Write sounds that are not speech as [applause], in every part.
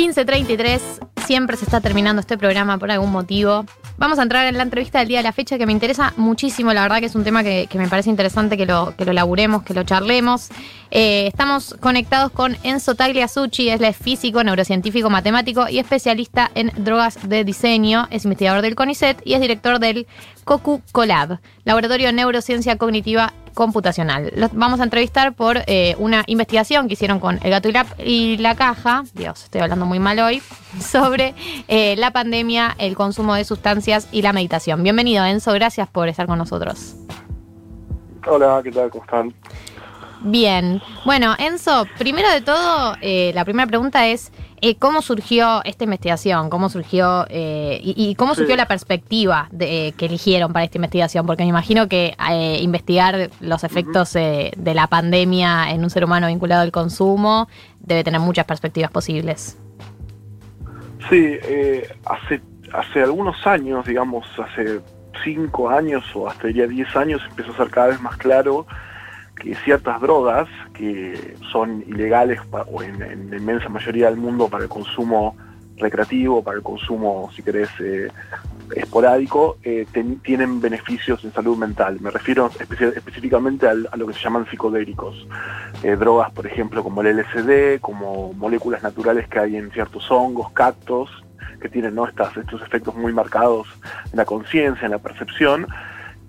15.33, siempre se está terminando este programa por algún motivo. Vamos a entrar en la entrevista del día de la fecha que me interesa muchísimo, la verdad que es un tema que, me parece interesante que lo, que lo laburemos, que lo charlemos. Eh, estamos conectados con Enzo Tagliasucci, es físico, neurocientífico, matemático y especialista en drogas de diseño, es investigador del CONICET y es director del COCU Colab, Laboratorio de Neurociencia Cognitiva computacional. Los vamos a entrevistar por eh, una investigación que hicieron con El Gato y la, y la Caja, Dios, estoy hablando muy mal hoy, [laughs] sobre eh, la pandemia, el consumo de sustancias y la meditación. Bienvenido, Enzo, gracias por estar con nosotros. Hola, ¿qué tal? ¿Cómo están? Bien. Bueno, Enzo, primero de todo, eh, la primera pregunta es, eh, ¿cómo surgió esta investigación? ¿Cómo surgió eh, y, cómo surgió la perspectiva de, que eligieron para esta investigación? Porque me imagino que investigar los efectos de la pandemia en un ser humano vinculado al consumo debe tener muchas perspectivas posibles. Sí, hace, hace algunos años, digamos, hace cinco años o hasta diría diez años, empezó a ser cada vez más claro que ciertas drogas que son ilegales o en, la inmensa mayoría del mundo para el consumo recreativo, para el consumo, si querés, eh, esporádico, eh, tienen beneficios en salud mental. Me refiero específicamente a lo que se llaman psicodélicos. Eh, drogas, por ejemplo, como el LSD, como moléculas naturales que hay en ciertos hongos, cactos, que tienen ¿no? Estas, estos efectos muy marcados en la conciencia, en la percepción,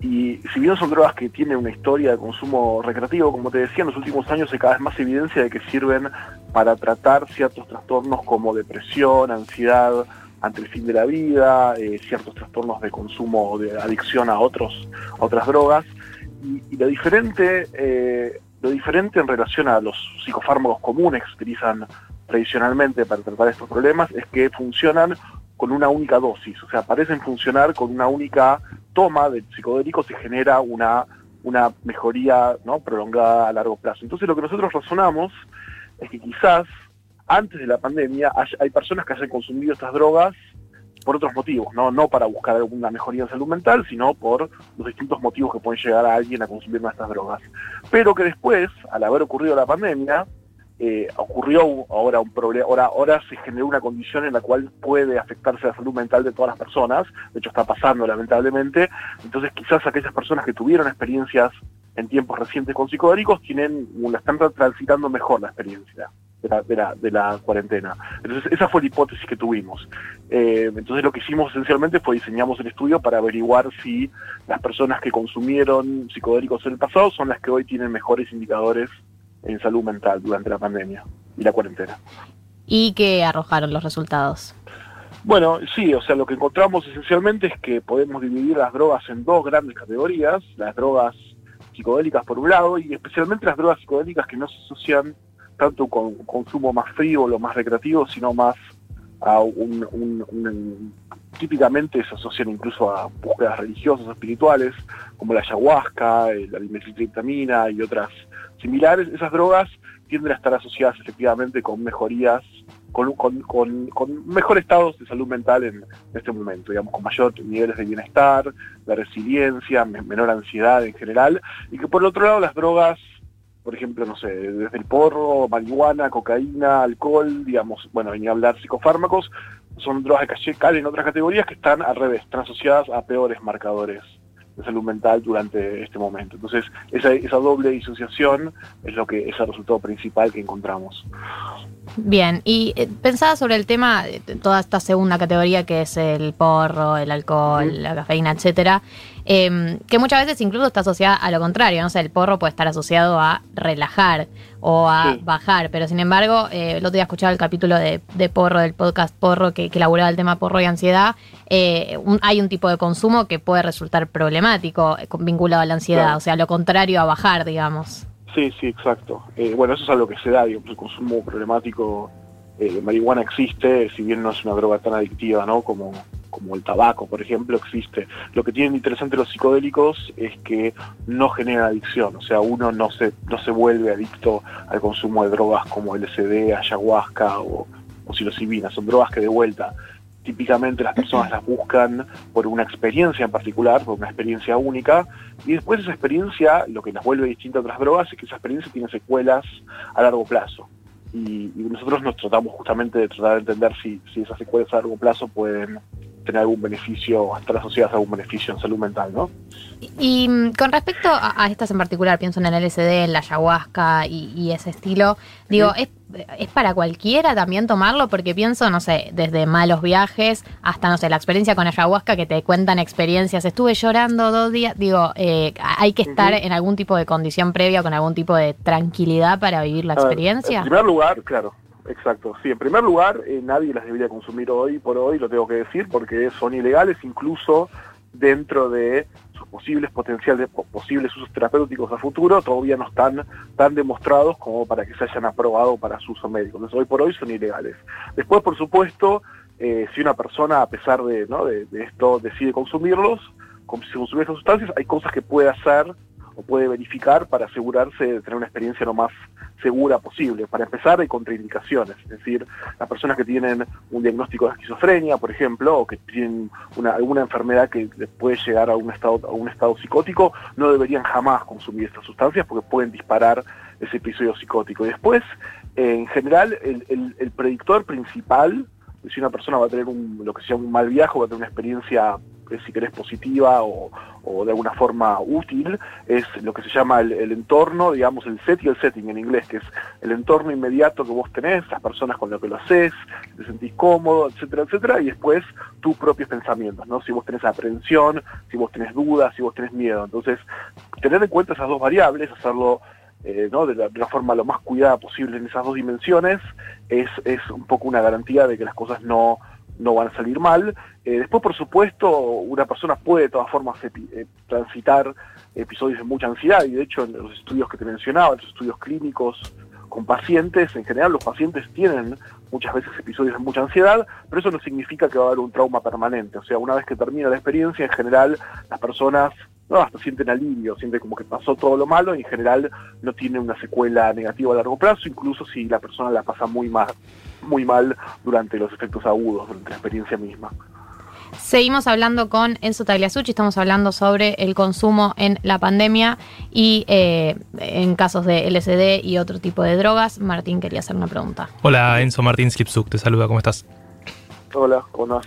y si bien son drogas que tienen una historia de consumo recreativo, como te decía, en los últimos años hay cada vez más evidencia de que sirven para tratar ciertos trastornos como depresión, ansiedad ante el fin de la vida, eh, ciertos trastornos de consumo o de adicción a otros, otras drogas. Y, lo diferente, eh, lo diferente en relación a los psicofármacos comunes que se utilizan tradicionalmente para tratar estos problemas es que funcionan con una única dosis, o sea, parecen funcionar con una única toma del psicodélico, se genera una, una mejoría prolongada a largo plazo. Entonces lo que nosotros razonamos es que quizás antes de la pandemia hay, personas que hayan consumido estas drogas por otros motivos, ¿no? no para buscar alguna mejoría en salud mental, sino por los distintos motivos que pueden llegar a alguien a consumir estas drogas. Pero que después, al haber ocurrido la pandemia, eh, ocurrió ahora un problema, ahora, ahora se generó una condición en la cual puede afectarse la salud mental de todas las personas, de hecho está pasando lamentablemente, entonces quizás aquellas personas que tuvieron experiencias en tiempos recientes con psicodélicos tienen, la están transitando mejor la experiencia de la, cuarentena. Entonces esa fue la hipótesis que tuvimos. Eh, entonces lo que hicimos esencialmente fue diseñamos el estudio para averiguar si las personas que consumieron psicodélicos en el pasado son las que hoy tienen mejores indicadores en salud mental durante la pandemia y la cuarentena. ¿Y qué arrojaron los resultados? Bueno, sí, o sea, lo que encontramos esencialmente es que podemos dividir las drogas en dos grandes categorías, las drogas psicodélicas por un lado y especialmente las drogas psicodélicas que no se asocian tanto con consumo más frío o lo más recreativo, sino más a un, típicamente se asocian incluso a búsquedas religiosas espirituales, como la ayahuasca, la dimetiltriptamina y otras similares, esas drogas tienden a estar asociadas efectivamente con mejorías, con, con, mejor estados de salud mental en, este momento, digamos, con mayor niveles de bienestar, de resiliencia, menor ansiedad en general, y que por otro lado las drogas, por ejemplo, no sé, desde el porro, marihuana, cocaína, alcohol, digamos, bueno, a hablar psicofármacos, son drogas que caen en otras categorías que están al revés, están asociadas a peores marcadores de salud mental durante este momento. Entonces, esa, esa doble disociación es lo que es el resultado principal que encontramos. Bien, y eh, pensaba sobre el tema de toda esta segunda categoría que es el porro, el alcohol, la cafeína, etcétera, em, que muchas veces incluso está asociada a lo contrario, no sé, el porro puede estar asociado a relajar o a bajar, pero sin embargo, eh, el otro día escuchaba el capítulo de, porro del podcast Porro que, que elaboraba el tema porro y ansiedad, eh, hay un tipo de consumo que puede resultar problemático vinculado a la ansiedad, o sea, lo contrario a bajar, digamos. Sí, sí, exacto. Eh, bueno, eso es algo que se da, digamos, el consumo problemático eh, de marihuana existe, si bien no es una droga tan adictiva, ¿no? Como, como el tabaco, por ejemplo, existe. Lo que tienen interesante los psicodélicos es que no generan adicción, o sea, uno no se, no se vuelve adicto al consumo de drogas como LSD, ayahuasca o, o psilocibina, son drogas que de vuelta típicamente las personas las buscan por una experiencia en particular, por una experiencia única, y después esa experiencia, lo que las vuelve distinta a otras drogas, es que esa experiencia tiene secuelas a largo plazo. y, nosotros nos tratamos justamente de tratar de entender si, si esas secuelas a largo plazo pueden tener algún beneficio, hasta la sociedad algún beneficio en salud mental, ¿no? Y, mm, con respecto a, estas en particular, pienso en el LSD, en la ayahuasca y, ese estilo, digo, ¿es, para cualquiera también tomarlo? Porque pienso, no sé, desde malos viajes hasta, no sé, la experiencia con ayahuasca que te cuentan experiencias, estuve llorando dos días, digo, eh, ¿hay que estar en algún tipo de condición previa, con algún tipo de tranquilidad para vivir la experiencia? en primer lugar, claro, Exacto, sí, en primer lugar, eh, nadie las debería consumir hoy por hoy, lo tengo que decir, porque son ilegales incluso dentro de sus posibles potenciales, posibles usos terapéuticos a futuro, todavía no están tan demostrados como para que se hayan aprobado para su uso médico. Entonces hoy por hoy son ilegales. Después, por supuesto, eh, si una persona, a pesar de, ¿no? de, esto, decide consumirlos, consumir estas sustancias, hay cosas que puede hacer o puede verificar para asegurarse de tener una experiencia lo más segura posible. Para empezar, hay contraindicaciones, es decir, las personas que tienen un diagnóstico de esquizofrenia, por ejemplo, o que tienen una, alguna enfermedad que puede llegar a un estado, a un estado psicótico, no deberían jamás consumir estas sustancias porque pueden disparar ese episodio psicótico. Y después, en general, el, el predictor principal si una persona va a tener un, lo que sea un mal viaje, va a tener una experiencia si querés, positiva o, de alguna forma útil, es lo que se llama el, entorno, digamos, el set y el setting en inglés, que es el entorno inmediato que vos tenés, las personas con las que lo haces, te sentís cómodo, etcétera, etcétera, y después tus propios pensamientos, ¿no? Si vos tenés aprensión, si vos tenés dudas, si vos tenés miedo. Entonces, tener en cuenta esas dos variables, hacerlo eh, ¿no? de, la, forma lo más cuidada posible en esas dos dimensiones, es, es un poco una garantía de que las cosas no, no van a salir mal. Eh, después, por supuesto, una persona puede de todas formas eh, transitar episodios de mucha ansiedad y de hecho en los estudios que te mencionaba, los estudios clínicos con pacientes, en general los pacientes tienen muchas veces episodios de mucha ansiedad, pero eso no significa que va a haber un trauma permanente. O sea, una vez que termina la experiencia, en general las personas no, hasta sienten alivio, sienten como que pasó todo lo malo y en general no tiene una secuela negativa a largo plazo, incluso si la persona la pasa muy mal, muy mal durante los efectos agudos, durante la experiencia misma. Seguimos hablando con Enzo Tagliasucci, estamos hablando sobre el consumo en la pandemia y eh, en casos de LSD y otro tipo de drogas. Martín quería hacer una pregunta. Hola Enzo, Martín Slipsuk, te saluda, ¿cómo estás? Hola, ¿cómo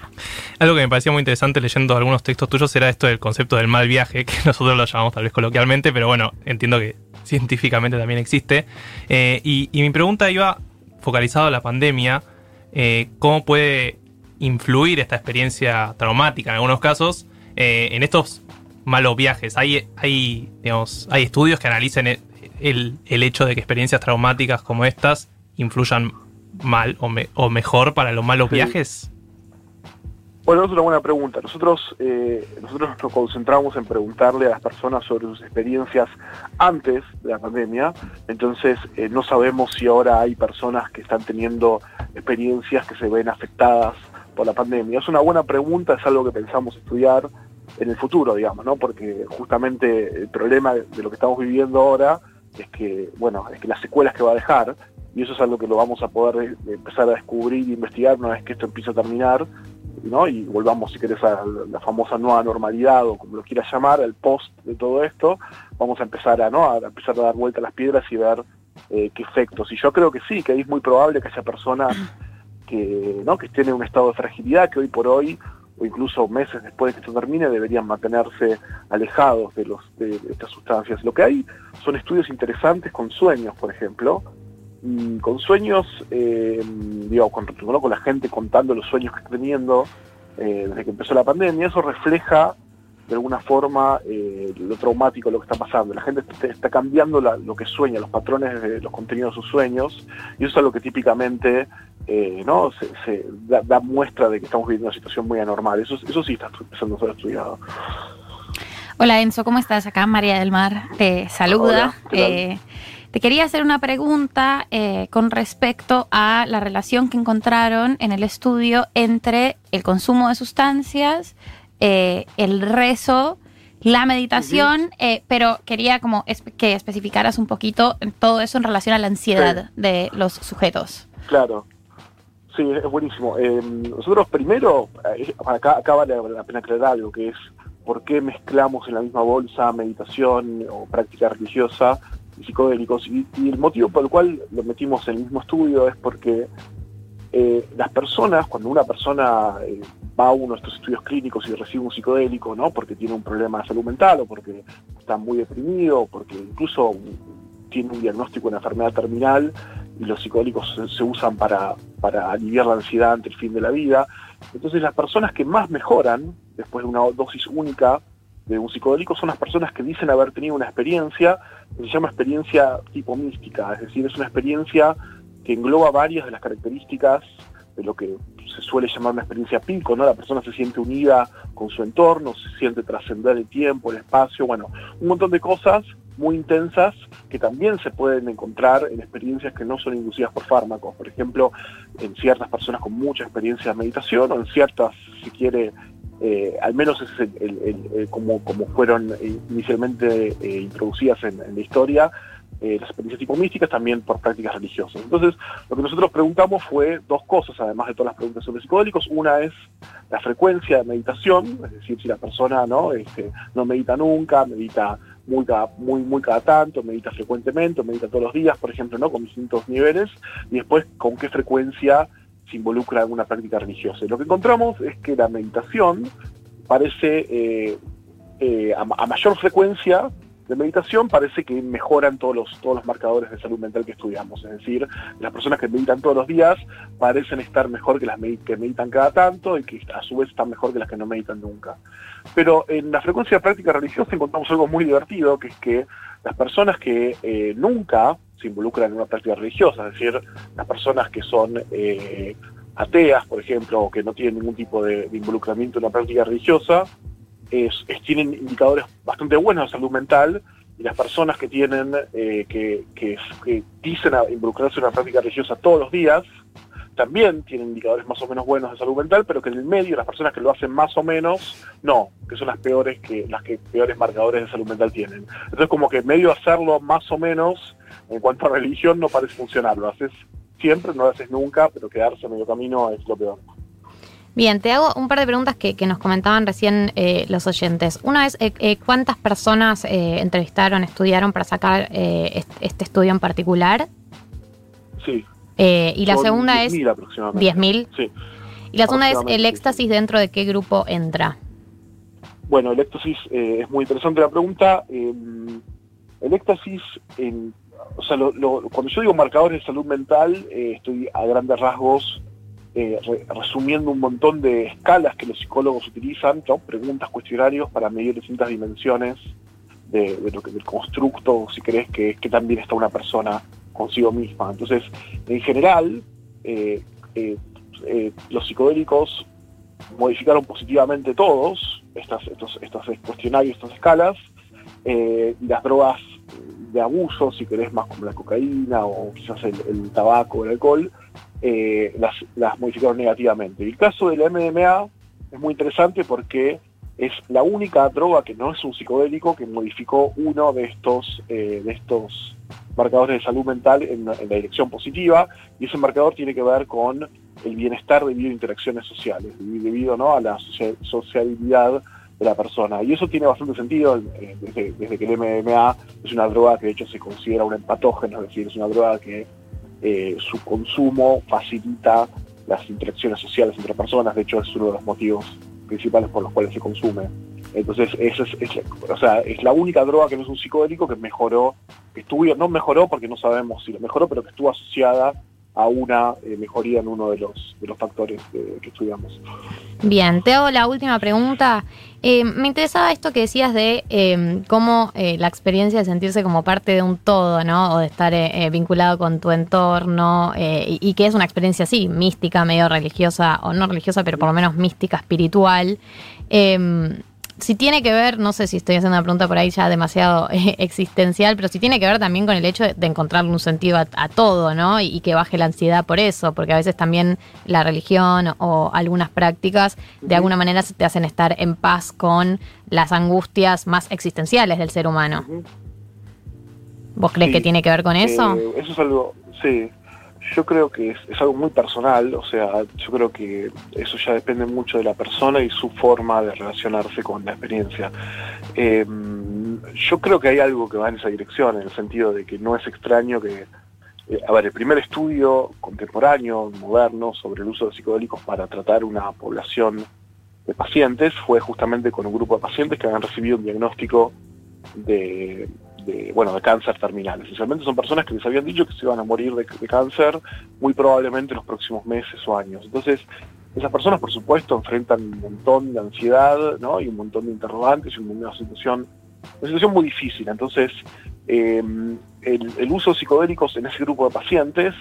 Algo que me parecía muy interesante leyendo algunos textos tuyos era esto del concepto del mal viaje, que [laughs] nosotros lo llamamos tal vez coloquialmente, pero bueno, entiendo que [laughs] científicamente también existe. Eh, y, mi pregunta iba focalizada a la pandemia, eh, ¿cómo puede influir esta experiencia traumática en algunos casos eh, en estos malos viajes? ¿Hay, hay, digamos, hay estudios que analicen el, el, hecho de que experiencias traumáticas como estas influyan mal o, o mejor para los malos viajes? Bueno, es una buena pregunta. Nosotros, eh, nosotros nos concentramos en preguntarle a las personas sobre sus experiencias antes de la pandemia. Entonces, eh, no sabemos si ahora hay personas que están teniendo experiencias que se ven afectadas por la pandemia. Es una buena pregunta, es algo que pensamos estudiar en el futuro, digamos, ¿no? Porque justamente el problema de lo que estamos viviendo ahora es que, bueno, es que las secuelas que va a dejar, y eso es algo que lo vamos a poder eh, empezar a descubrir e investigar una vez que esto empiece a terminar, y volvamos, si querés, a la famosa nueva normalidad o como lo quieras llamar, el post de todo esto, vamos a empezar a, ¿no? a empezar a dar vuelta a las piedras y ver eh, qué efectos. Y yo creo que sí, que es muy probable que haya personas que, ¿no? que estén en un estado de fragilidad, que hoy por hoy, o incluso meses después de que esto termine, deberían mantenerse alejados de, los, de estas sustancias. Lo que hay son estudios interesantes con sueños, por ejemplo, con sueños, eh, digo, con, con la gente contando los sueños que está teniendo eh, desde que empezó la pandemia, eso refleja de alguna forma eh, lo traumático, lo que está pasando. La gente está, cambiando lo que sueña, los patrones de los contenidos de sus sueños, y eso es algo que típicamente ¿no? se, da, muestra de que estamos viviendo una situación muy anormal. Eso, eso sí está empezando a ser estudiado. Hola Enzo, ¿cómo estás? Acá María del Mar te saluda. Te quería hacer una pregunta eh, con respecto a la relación que encontraron en el estudio entre el consumo de sustancias, eh, el rezo, la meditación, eh, pero quería como que especificaras un poquito todo eso en relación a la ansiedad de los sujetos. Claro. Sí, es buenísimo. nosotros primero, acá, acá vale la pena aclarar algo, que es por qué mezclamos en la misma bolsa meditación o práctica religiosa psicodélicos. Y, el motivo por el cual lo metimos en el mismo estudio es porque eh, las personas, cuando una persona eh, va a uno de estos estudios clínicos y recibe un psicodélico, ¿no? Porque tiene un problema de salud mental o porque está muy deprimido, porque incluso tiene un diagnóstico de una enfermedad terminal y los psicodélicos se, usan para, para aliviar la ansiedad ante el fin de la vida. Entonces las personas que más mejoran después de una dosis única de un psicodélico son las personas que dicen haber tenido una experiencia que se llama experiencia tipo mística, es decir, es una experiencia que engloba varias de las características de lo que se suele llamar una experiencia pico, ¿no? La persona se siente unida con su entorno, se siente trascender el tiempo, el espacio, bueno, un montón de cosas muy intensas que también se pueden encontrar en experiencias que no son inducidas por fármacos, por ejemplo, en ciertas personas con mucha experiencia de meditación o en ciertas, si quiere, eh, al menos es el, como, como fueron inicialmente eh, introducidas en, la historia, eh, las experiencias tipo místicas también por prácticas religiosas. Entonces, lo que nosotros preguntamos fue dos cosas, además de todas las preguntas sobre psicodélicos. Una es la frecuencia de meditación, es decir, si la persona no, este, no medita nunca, medita muy cada, muy, muy cada tanto, medita frecuentemente, medita todos los días, por ejemplo, ¿no? con distintos niveles, y después con qué frecuencia se involucra en una práctica religiosa. Lo que encontramos es que la meditación parece, eh, eh, a, mayor frecuencia de meditación, parece que mejoran todos los, todos los marcadores de salud mental que estudiamos. Es decir, las personas que meditan todos los días parecen estar mejor que las que meditan cada tanto y que a su vez están mejor que las que no meditan nunca. Pero en la frecuencia de práctica religiosa encontramos algo muy divertido, que es que las personas que eh, nunca se involucran en una práctica religiosa, es decir, las personas que son eh, ateas, por ejemplo, o que no tienen ningún tipo de, involucramiento en una práctica religiosa, es, tienen indicadores bastante buenos de salud mental y las personas que tienen eh, que, que, dicen involucrarse en una práctica religiosa todos los días también tienen indicadores más o menos buenos de salud mental, pero que en el medio las personas que lo hacen más o menos, no, que son las peores que las que peores marcadores de salud mental tienen. Entonces como que en medio hacerlo más o menos en cuanto a religión no parece funcionar, lo haces siempre, no lo haces nunca, pero quedarse en medio camino es lo peor. Bien, te hago un par de preguntas que, nos comentaban recién eh, los oyentes. Una es, eh, eh, ¿cuántas personas entrevistaron, estudiaron para sacar este estudio en particular? Sí, eh, y la segunda es... 10.000 aproximadamente. 10.000. Sí. Y la segunda es el éxtasis dentro de qué grupo entra. Bueno, el éxtasis eh, es muy interesante la pregunta. Em, el éxtasis, o sea, cuando yo digo marcadores de salud mental, eh, estoy a grandes rasgos resumiendo un montón de escalas que los psicólogos utilizan, preguntas, cuestionarios para medir distintas dimensiones de, lo que del constructo, si crees que, también está una persona consigo misma. Entonces, en general, eh, eh, eh, los psicodélicos modificaron positivamente todos estos, cuestionarios, estas escalas, las drogas de abuso, si querés más como la cocaína o quizás el, tabaco o el alcohol, las, las modificaron negativamente. El caso del MDMA es muy interesante porque es la única droga que no es un psicodélico que modificó uno de estos, de estos marcadores de salud mental en, la dirección positiva y ese marcador tiene que ver con el bienestar debido a interacciones sociales, debido ¿no? a la sociabilidad de la persona. Y eso tiene bastante sentido eh, desde, que el MDMA es una droga que de hecho se considera un empatógeno, es decir, es una droga que eh, su consumo facilita las interacciones sociales entre personas, de hecho es uno de los motivos principales por los cuales se consume. Entonces, es, es la única droga que no es un psicodélico que mejoró, que estuvo, no mejoró porque no sabemos si lo mejoró, pero que estuvo asociada a una eh, mejoría en uno de los, de los factores que estudiamos. Bien, te hago la última pregunta. Eh, me interesaba esto que decías de em, cómo eh, la experiencia de sentirse como parte de un todo, ¿no? O de estar vinculado con tu entorno y, y, que es una experiencia así, mística, medio religiosa, o no religiosa, pero por lo menos mística, espiritual. Si tiene que ver, no sé si estoy haciendo una pregunta por ahí ya demasiado eh, [laughs] existencial, pero si tiene que ver también con el hecho de, encontrarle un sentido a, todo, ¿no? Y, que baje la ansiedad por eso, porque a veces también la religión o, algunas prácticas de alguna manera te hacen estar en paz con las angustias más existenciales del ser humano. ¿Vos crees que tiene que ver con eso? Eh, eso es algo, sí, yo creo que es, algo muy personal, o sea, yo creo que eso ya depende mucho de la persona y su forma de relacionarse con la experiencia. Em, yo creo que hay algo que va en esa dirección, en el sentido de que no es extraño que, eh, a ver, el primer estudio contemporáneo, moderno, sobre el uso de psicodélicos para tratar una población de pacientes fue justamente con un grupo de pacientes que habían recibido un diagnóstico de, bueno, de cáncer terminal. Esencialmente son personas que les habían dicho que se iban a morir de, cáncer muy probablemente en los próximos meses o años. Entonces, esas personas, por supuesto, enfrentan un montón de ansiedad ¿no? y un montón de interrogantes y una situación, una situación muy difícil. Entonces, em, el, uso de psicodélicos en ese grupo de pacientes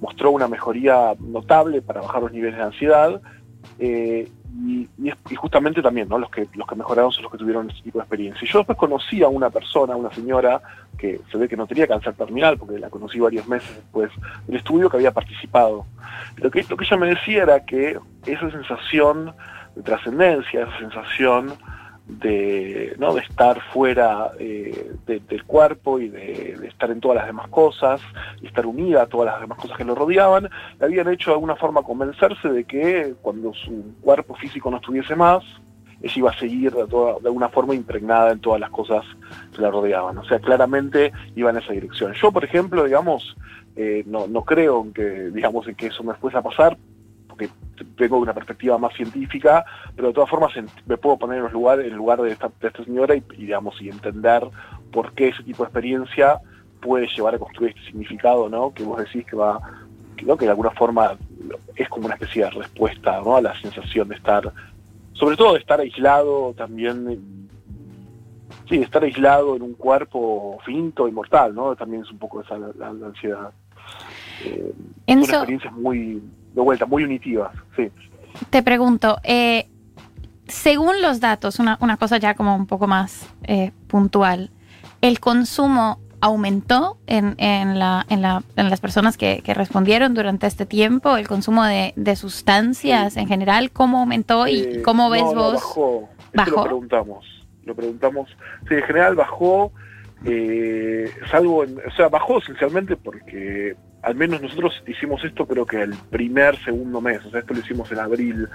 mostró una mejoría notable para bajar los niveles de ansiedad. Eh, y, justamente también, ¿no? Los que, los que mejoraron son los que tuvieron ese tipo de experiencia. Y yo después conocí a una persona, una señora, que se ve que no tenía cáncer terminal, porque la conocí varios meses después del estudio, que había participado. Lo que, lo que ella me decía era que esa sensación de trascendencia, esa sensación de, ¿no? de estar fuera eh, del cuerpo y de, estar en todas las demás cosas, y estar unida a todas las demás cosas que lo rodeaban, le habían hecho de alguna forma convencerse de que cuando su cuerpo físico no estuviese más, ella iba a seguir de, toda, de alguna forma impregnada en todas las cosas que la rodeaban. O sea, claramente iba en esa dirección. Yo, por ejemplo, digamos, eh, no, no creo en que, digamos, en que eso me fuese a pasar, porque tengo una perspectiva más científica, pero de todas formas me puedo poner en, lugar, en el lugar de esta, señora y, digamos, y entender por qué ese tipo de experiencia puede llevar a construir este significado, ¿no? Que vos decís que va, que, que de alguna forma es como una especie de respuesta, ¿no? A la sensación de estar, sobre todo de estar aislado también, sí, de estar aislado en un cuerpo finito y mortal, ¿no? También es un poco esa la, ansiedad. Eh, son experiencias muy de vuelta, muy unitivas, sí. Te pregunto, eh, según los datos, una, cosa ya como un poco más eh, puntual, ¿el consumo aumentó en, en, la, en, la, en las personas que, respondieron durante este tiempo? ¿El consumo de, sustancias en general? ¿Cómo aumentó y eh, cómo ves vos? bajó. ¿Bajó? Lo preguntamos. Lo preguntamos. Sí, en general bajó. Salvo en, o sea, bajó esencialmente porque al menos nosotros hicimos esto creo que el primer, segundo mes, o sea, esto lo hicimos en abril.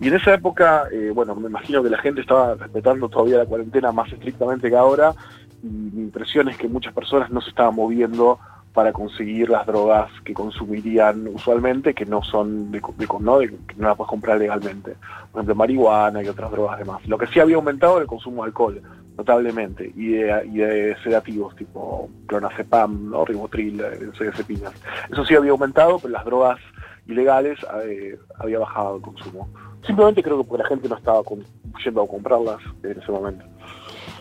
Y en esa época, eh, bueno, me imagino que la gente estaba respetando todavía la cuarentena más estrictamente que ahora, y mi impresión es que muchas personas no se estaban moviendo para conseguir las drogas que consumirían usualmente, que no son de, ¿no? que no las puedes comprar legalmente. Por ejemplo, marihuana y otras drogas demás. Lo que sí había aumentado era el consumo de alcohol, notablemente, y de, sedativos tipo clonazepam, ¿no? ribotril, benzodiazepinas. Eso sí había aumentado, pero las drogas ilegales eh, había bajado el consumo. Simplemente creo que porque la gente no estaba yendo a comprarlas en ese momento.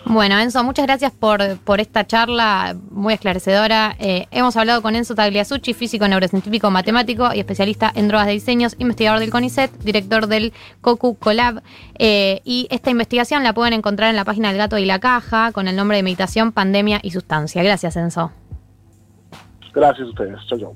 Bueno, Enzo, muchas gracias por, por esta charla muy esclarecedora. Eh, hemos hablado con Enzo Tagliasucci, físico, neurocientífico, matemático y especialista en drogas de diseños, investigador del CONICET, director del COCU Colab. Eh, y esta investigación la pueden encontrar en la página del Gato y la Caja con el nombre de Meditación, Pandemia y Sustancia. Gracias, Enzo. Gracias a ustedes. Chao, chao.